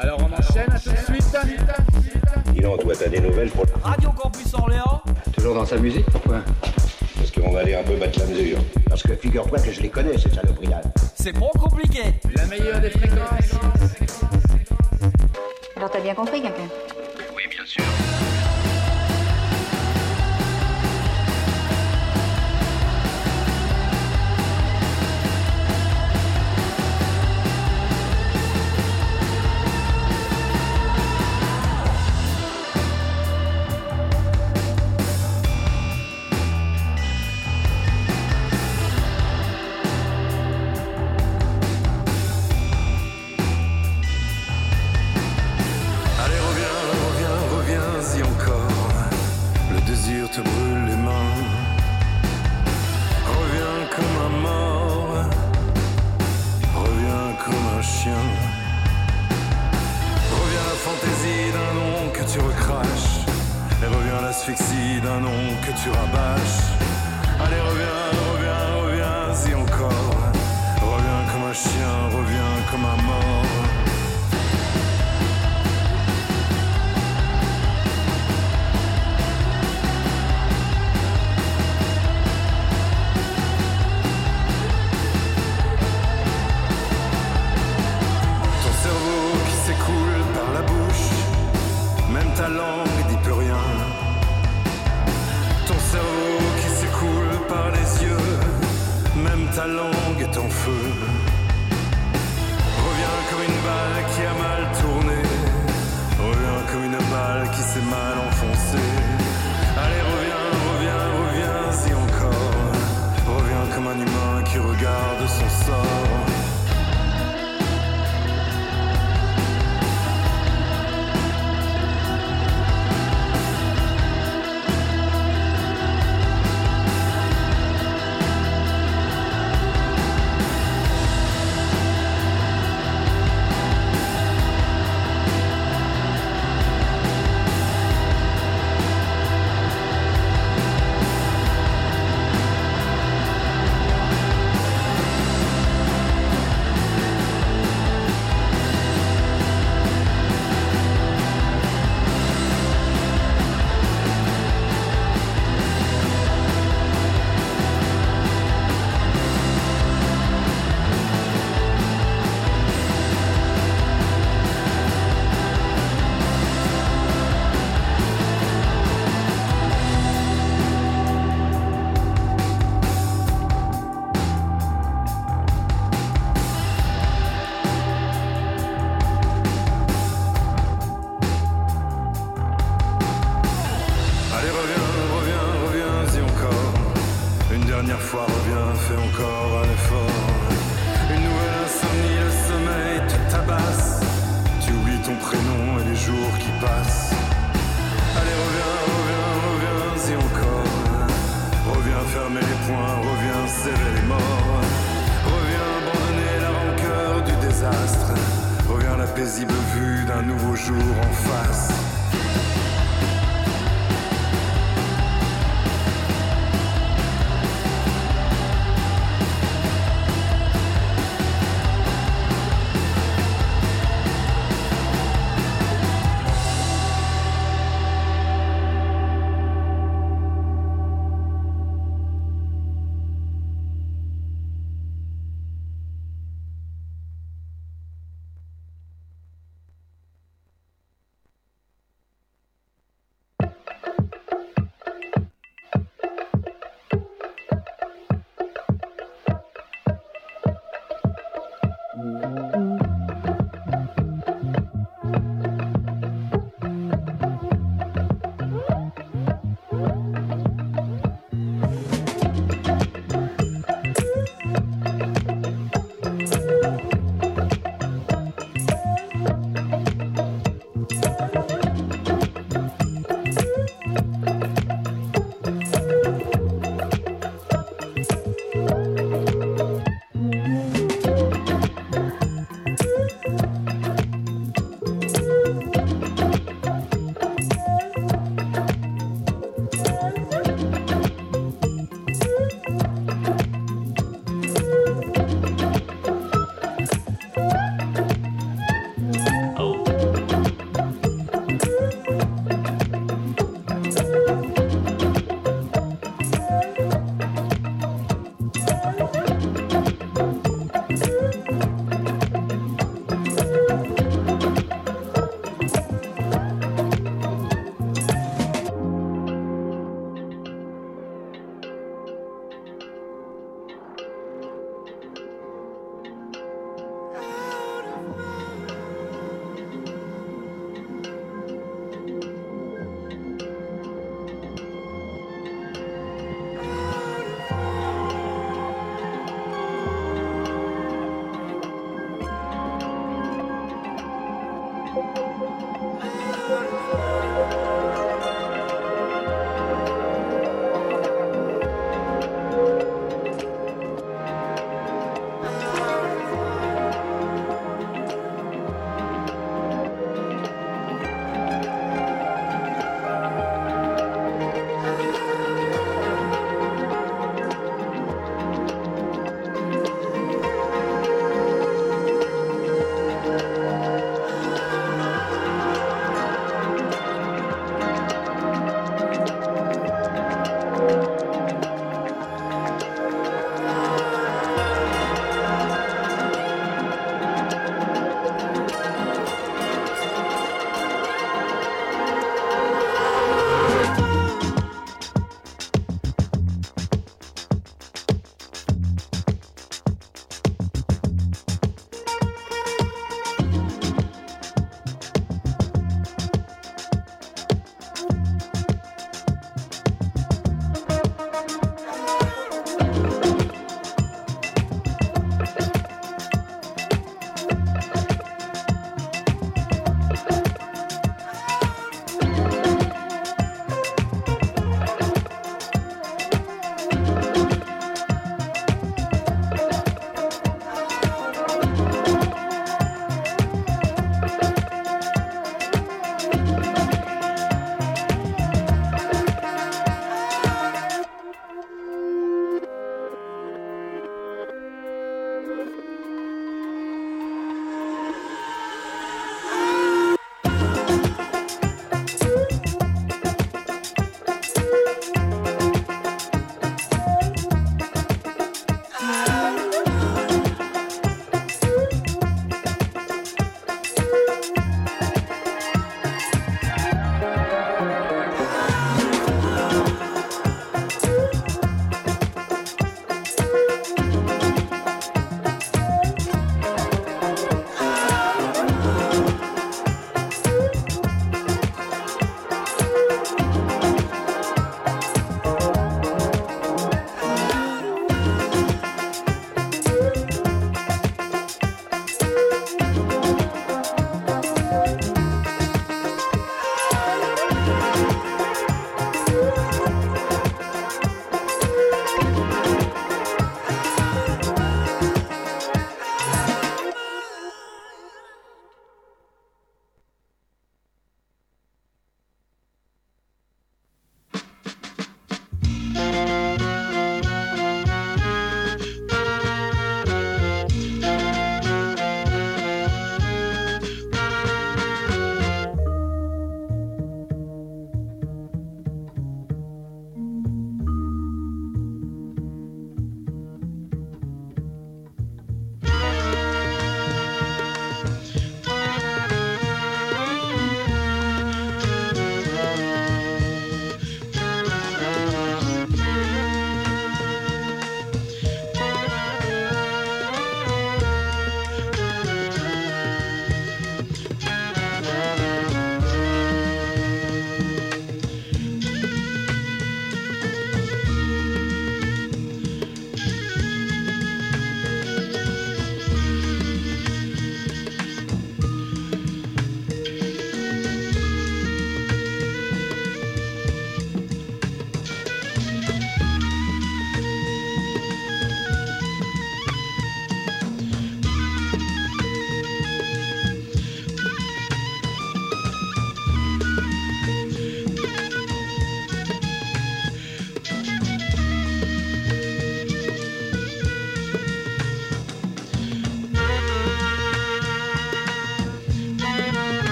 Alors on enchaîne à tout de suite. Dis donc, toi, t'as des nouvelles pour Radio Campus Orléans Toujours dans sa musique, pourquoi? Parce qu'on va aller un peu battre la mesure. Parce que figure-toi que je les connais, ces saloperies C'est bon compliqué La meilleure des fréquences. Alors t'as bien compris, quelqu'un? qui regarde son sort.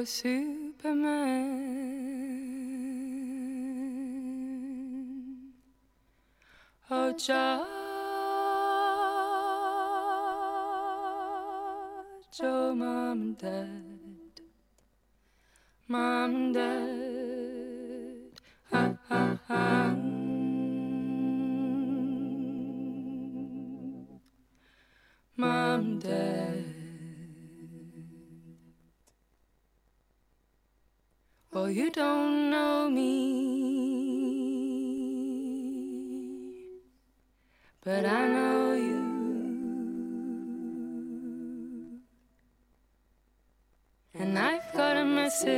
Oh, Superman. Oh, George. Oh, Mom and Dad. Mom and Dad. Ha, ha, ha. Mom and Dad. You don't know me, but I know you. And I've got a message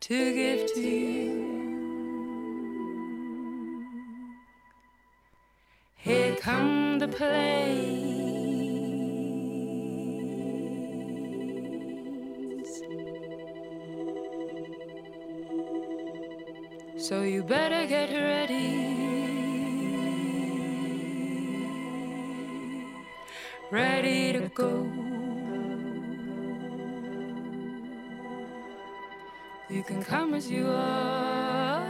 to give to you. Here come the planes. So you better get ready. Ready to go. You can come as you are.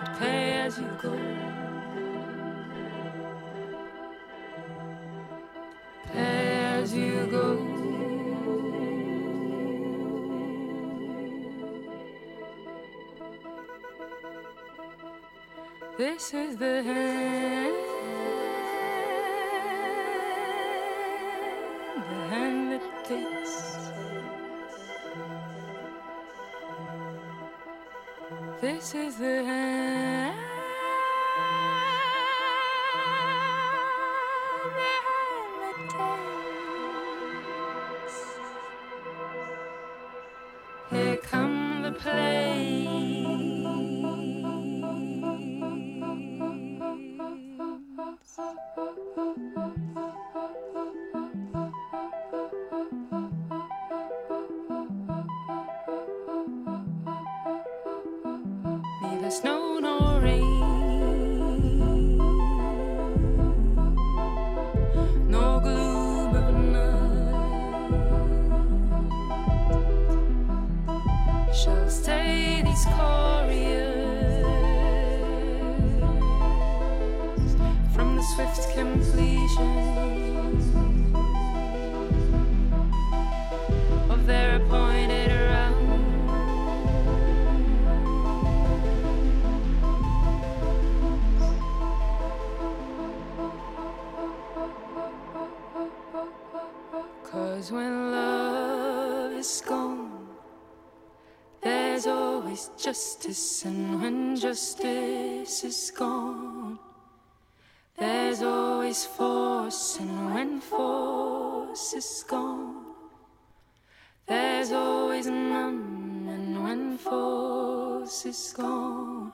but pay as you go. This is the hand, the hand that takes. This is the hand, is gone, there's always force, and when force is gone, there's always none, and when force is gone,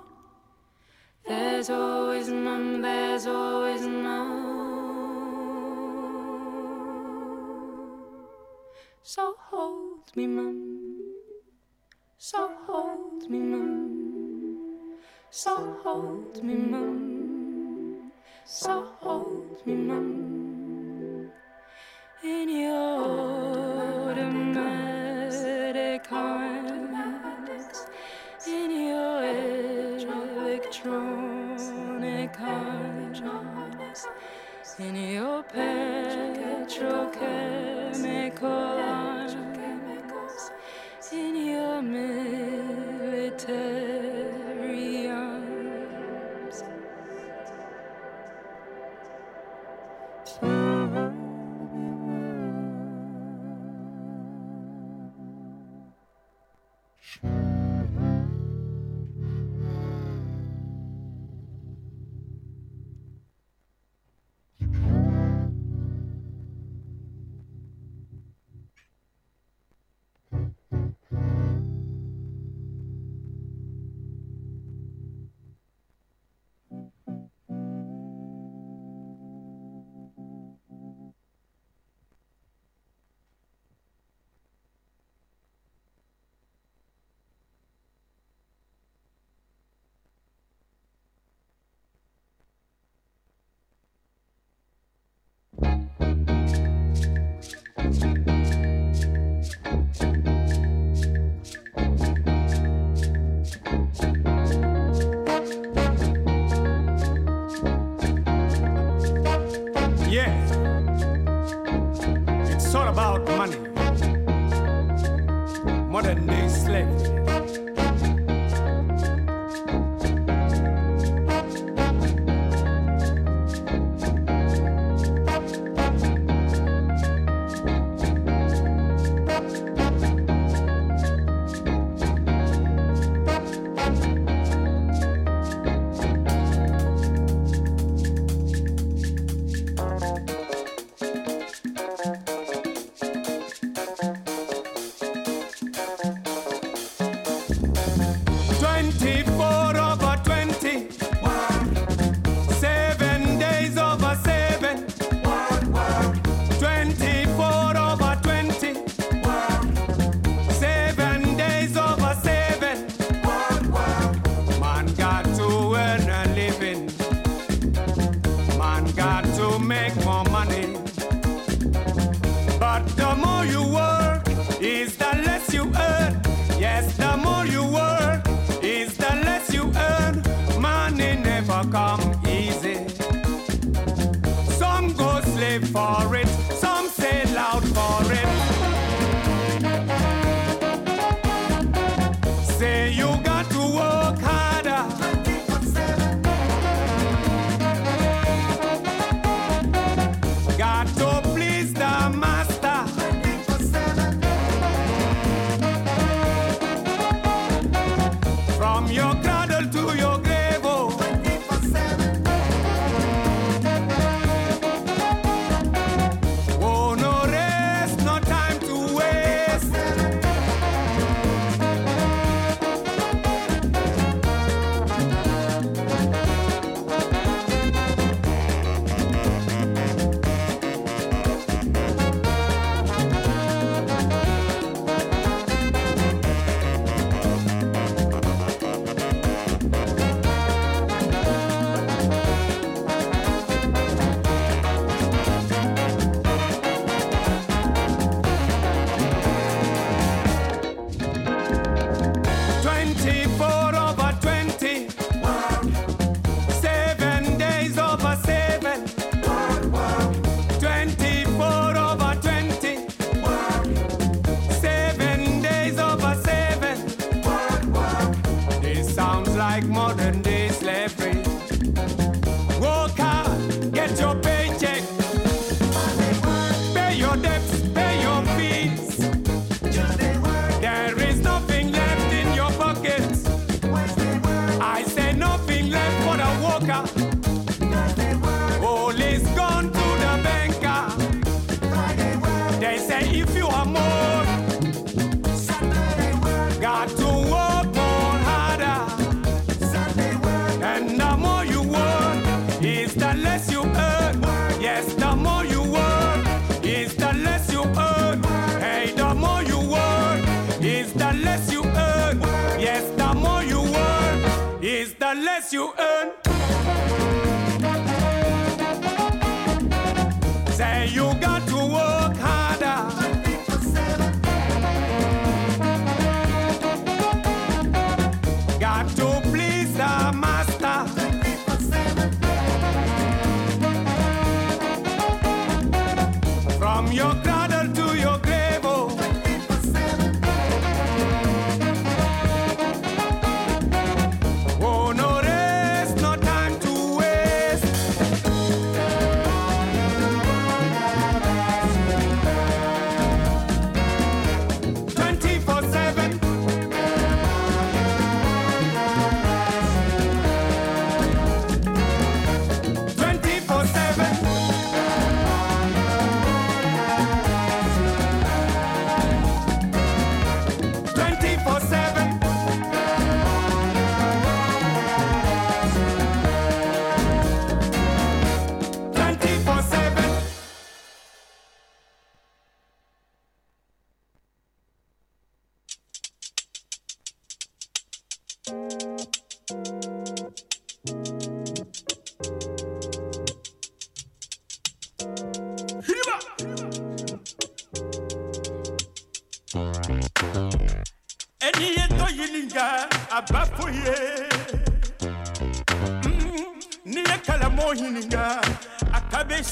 there's always none, there's always none. So hold me, mum. So hold me, mum. So hold me, mum. So hold me, mum. In your automatic arms, in your electronic arms, in your petrochemical arms, in your military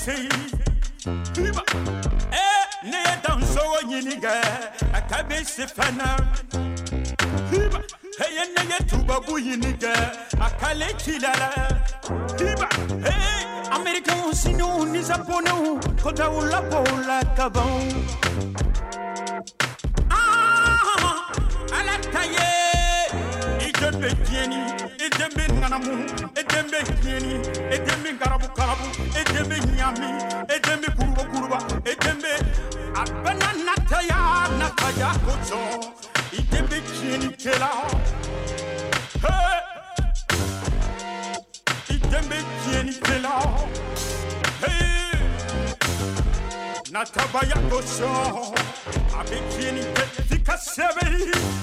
ɲininka a ka bɛ se Hiba. ɛ ne ye dansogo ɲinigɛ a ka be se fɛnɛ hiba heye nege tubabu ɲinigɛ a kale cilala hiba hey américain sinu ni japonais ko daw labo la kaban garabu i den bɛ ɲami i den bɛ kuruba kuruba i den bɛ a bɛɛ na nataya nataya kosɔn i den bɛ tiɲɛni kɛla Hey! i den bɛ Hey! natabaya kosɔn a bɛ tiɲɛni kɛ f'i ka sɛbɛnni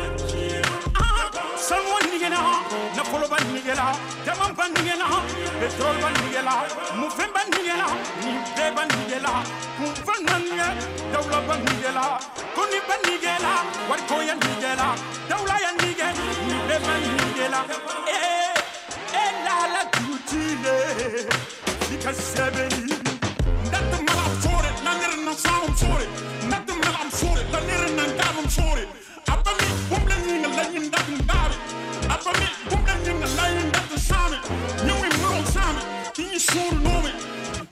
nigena, nafolo ba nigela, jaman ba nigela, petrol ba nigela, mufen ba nigela, ni be ba nigela, kunfan na nige, dawla ba nigela, koni nigela, nigela, nige, ni nigela. Eh, eh la la tutile, dika sebeli. Ndatu mala sore, na nere na na bumla nyinga la nyinga sami. Nyuwi mro sami, kinyi shuru nomi.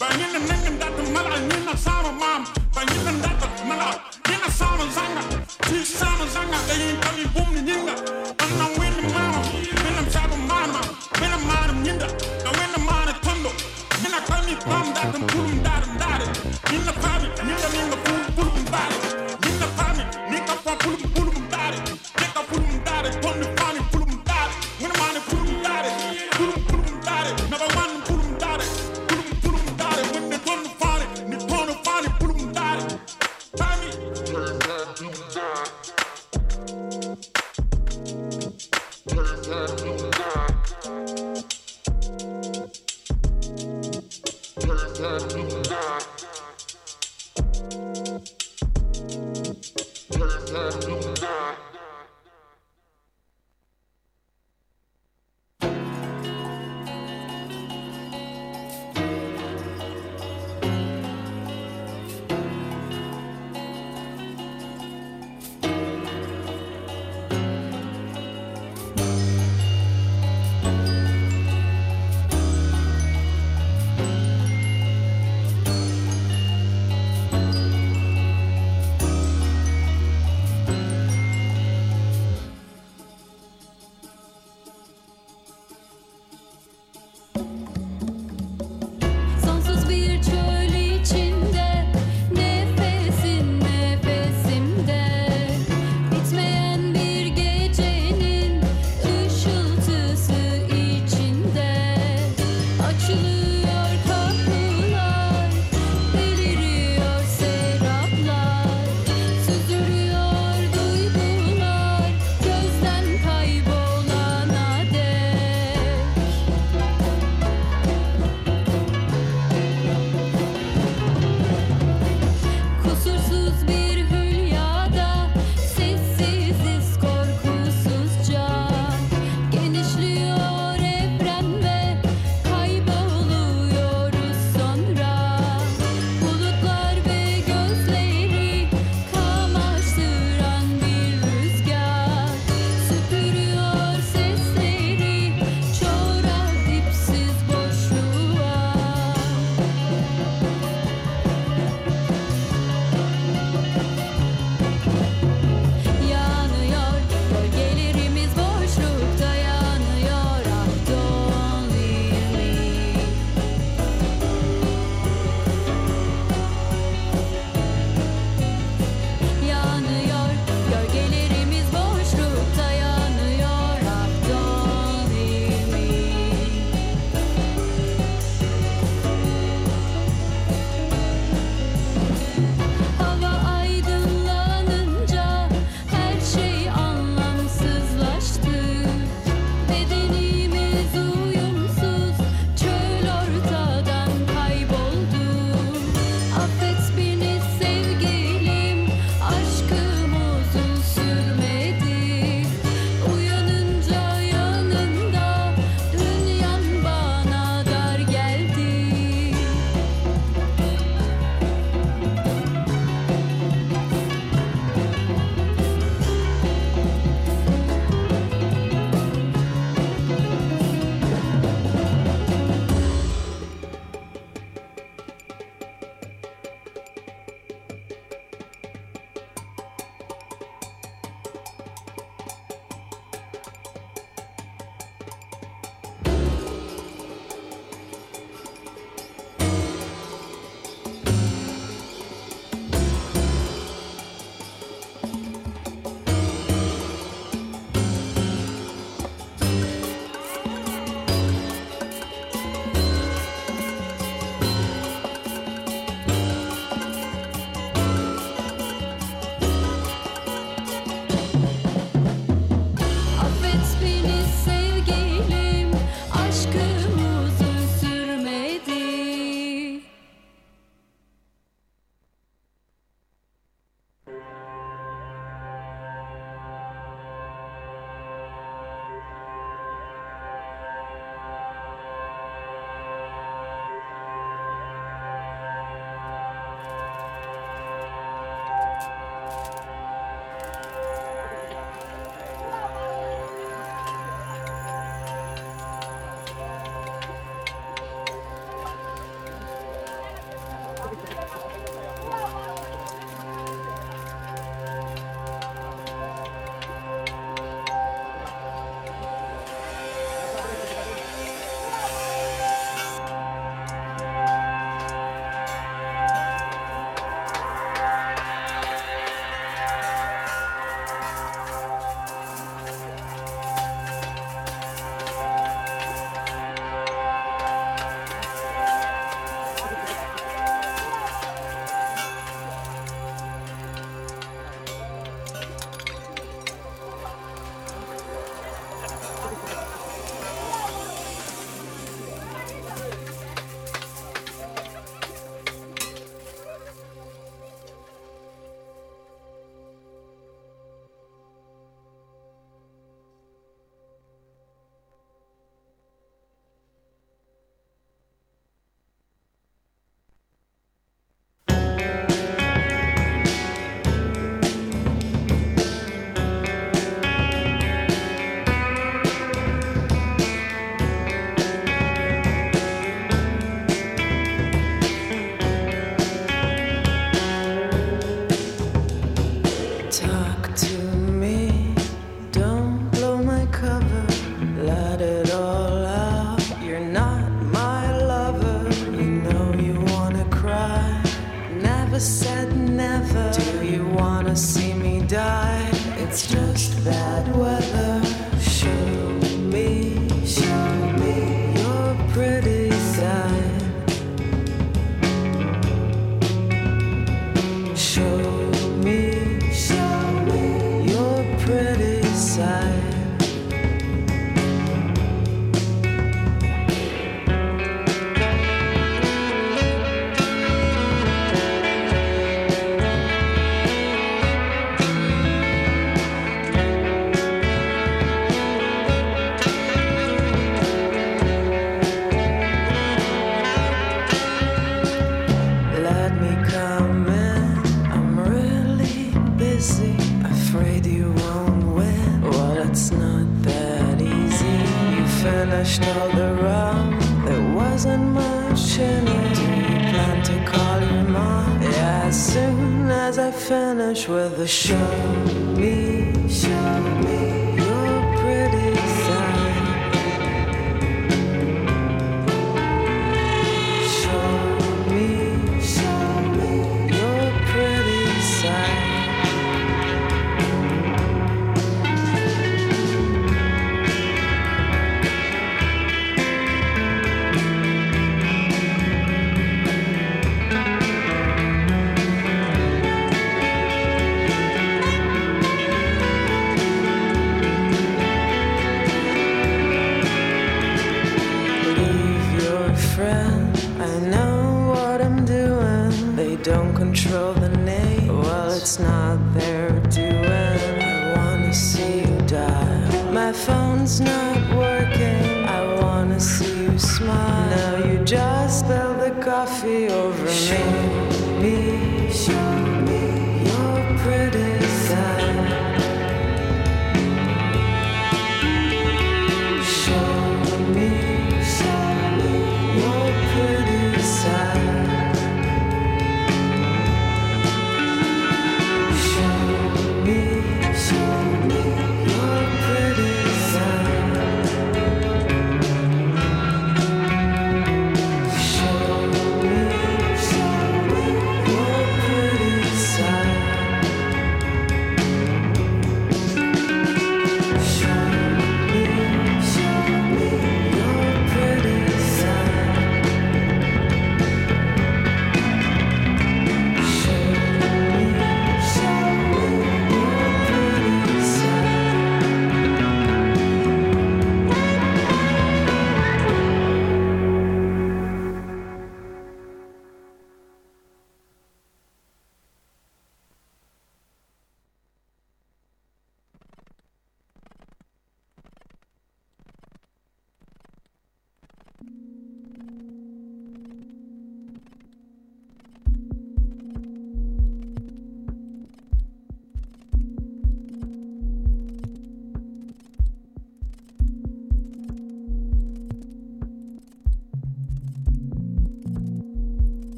Banyina nenga ndatu mala nyina sama mam. Banyina ndatu mala nyina sama zanga. Ti sama zanga eyin kami bumni nyinga. Anna wini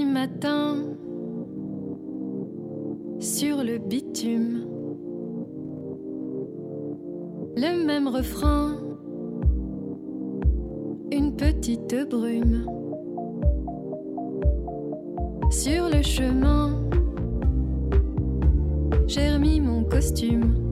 matin sur le bitume. Le même refrain, une petite brume. Sur le chemin, j'ai remis mon costume.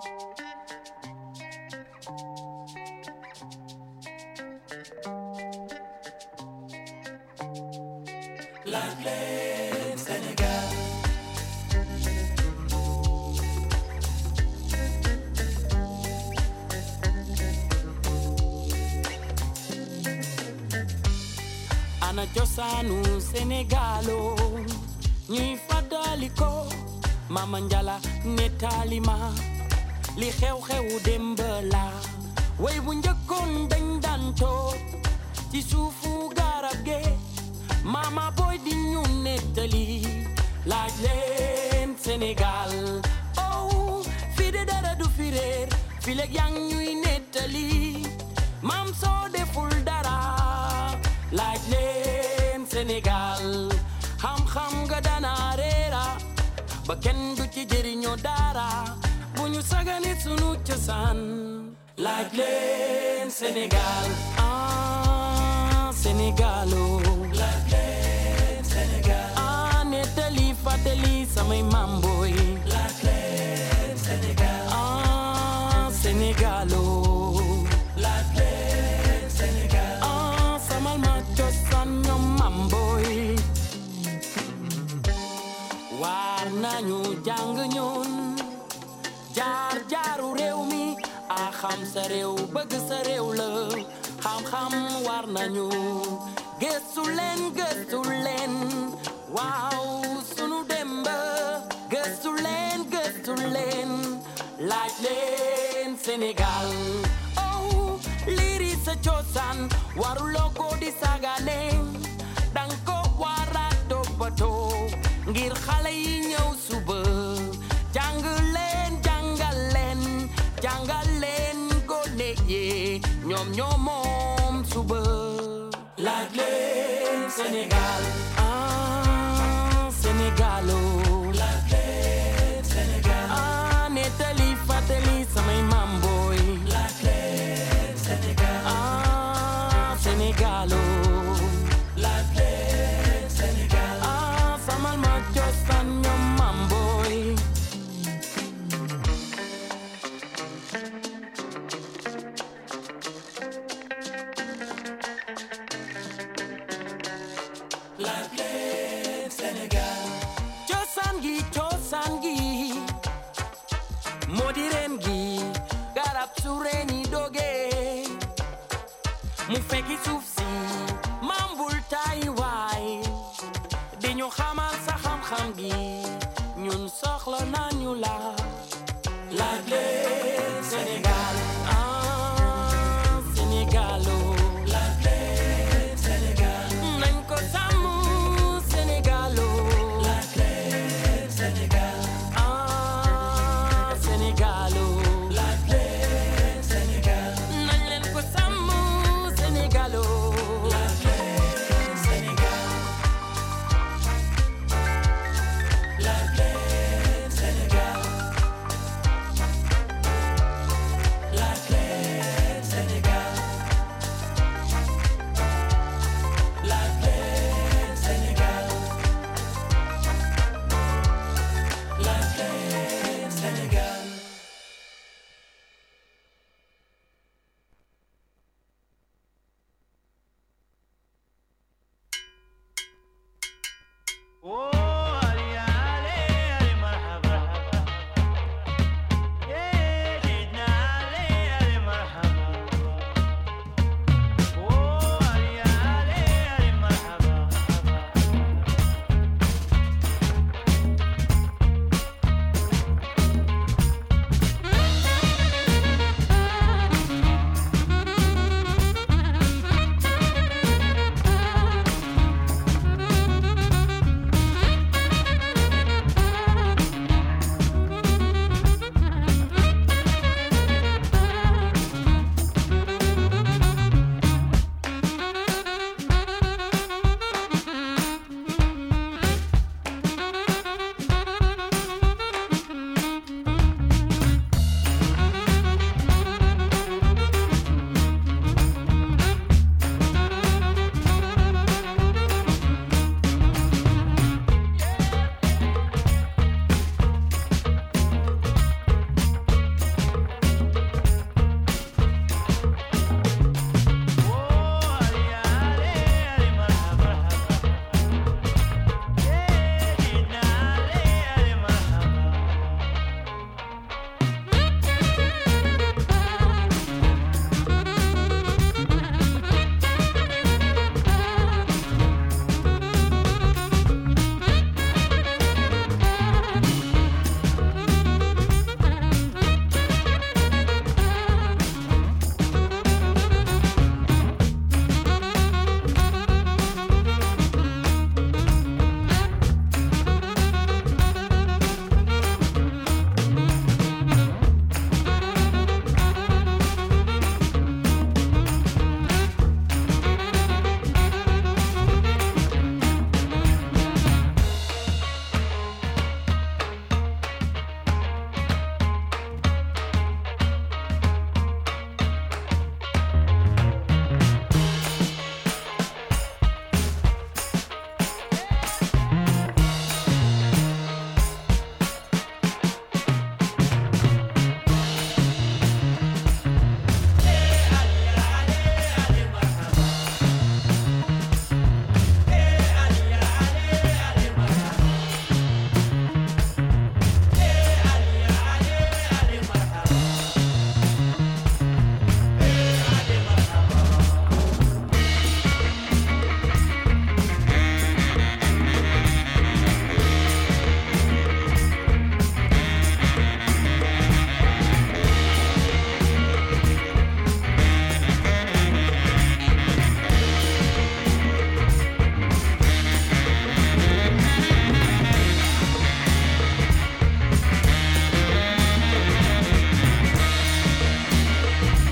Ana cosaanu Sénégalo oh. ñuy fàttali ko Mama Njala nettali ma li xew-xewu démb la way bu njëkkoon dañ daan toog ci suufu garab ge mama boy di ñu nettali laaj leen Sénégal oh fii de dara du fi réer fi leeg yaa ngi ñuy nettali maam soo deful dara laaj leen Sénégal xam-xam nga dana réera ba kenn du ci jëriñoo dara sagane sunu cosaan laaj leen Sénégal ah Sénégalo laaj leen Sénégal ah nettali fàttali samay mamboy laaj leen Sénégal ah Sénégalo laaj leen Sénégal ah samal ma cosaan ñoom mamboy war nañu jàng ñun jar jaru rew aham a xam sa rew beug warnanya, rew la. Gesulen gesulen wow sunu demba gesulen gesulen like len senegal oh liri sa waru logo di sagane. Dang wara warato pato ngir xale yi ñew jàngal leen gone yi ñoom ñoo moom suba. Laaj leen Sénégal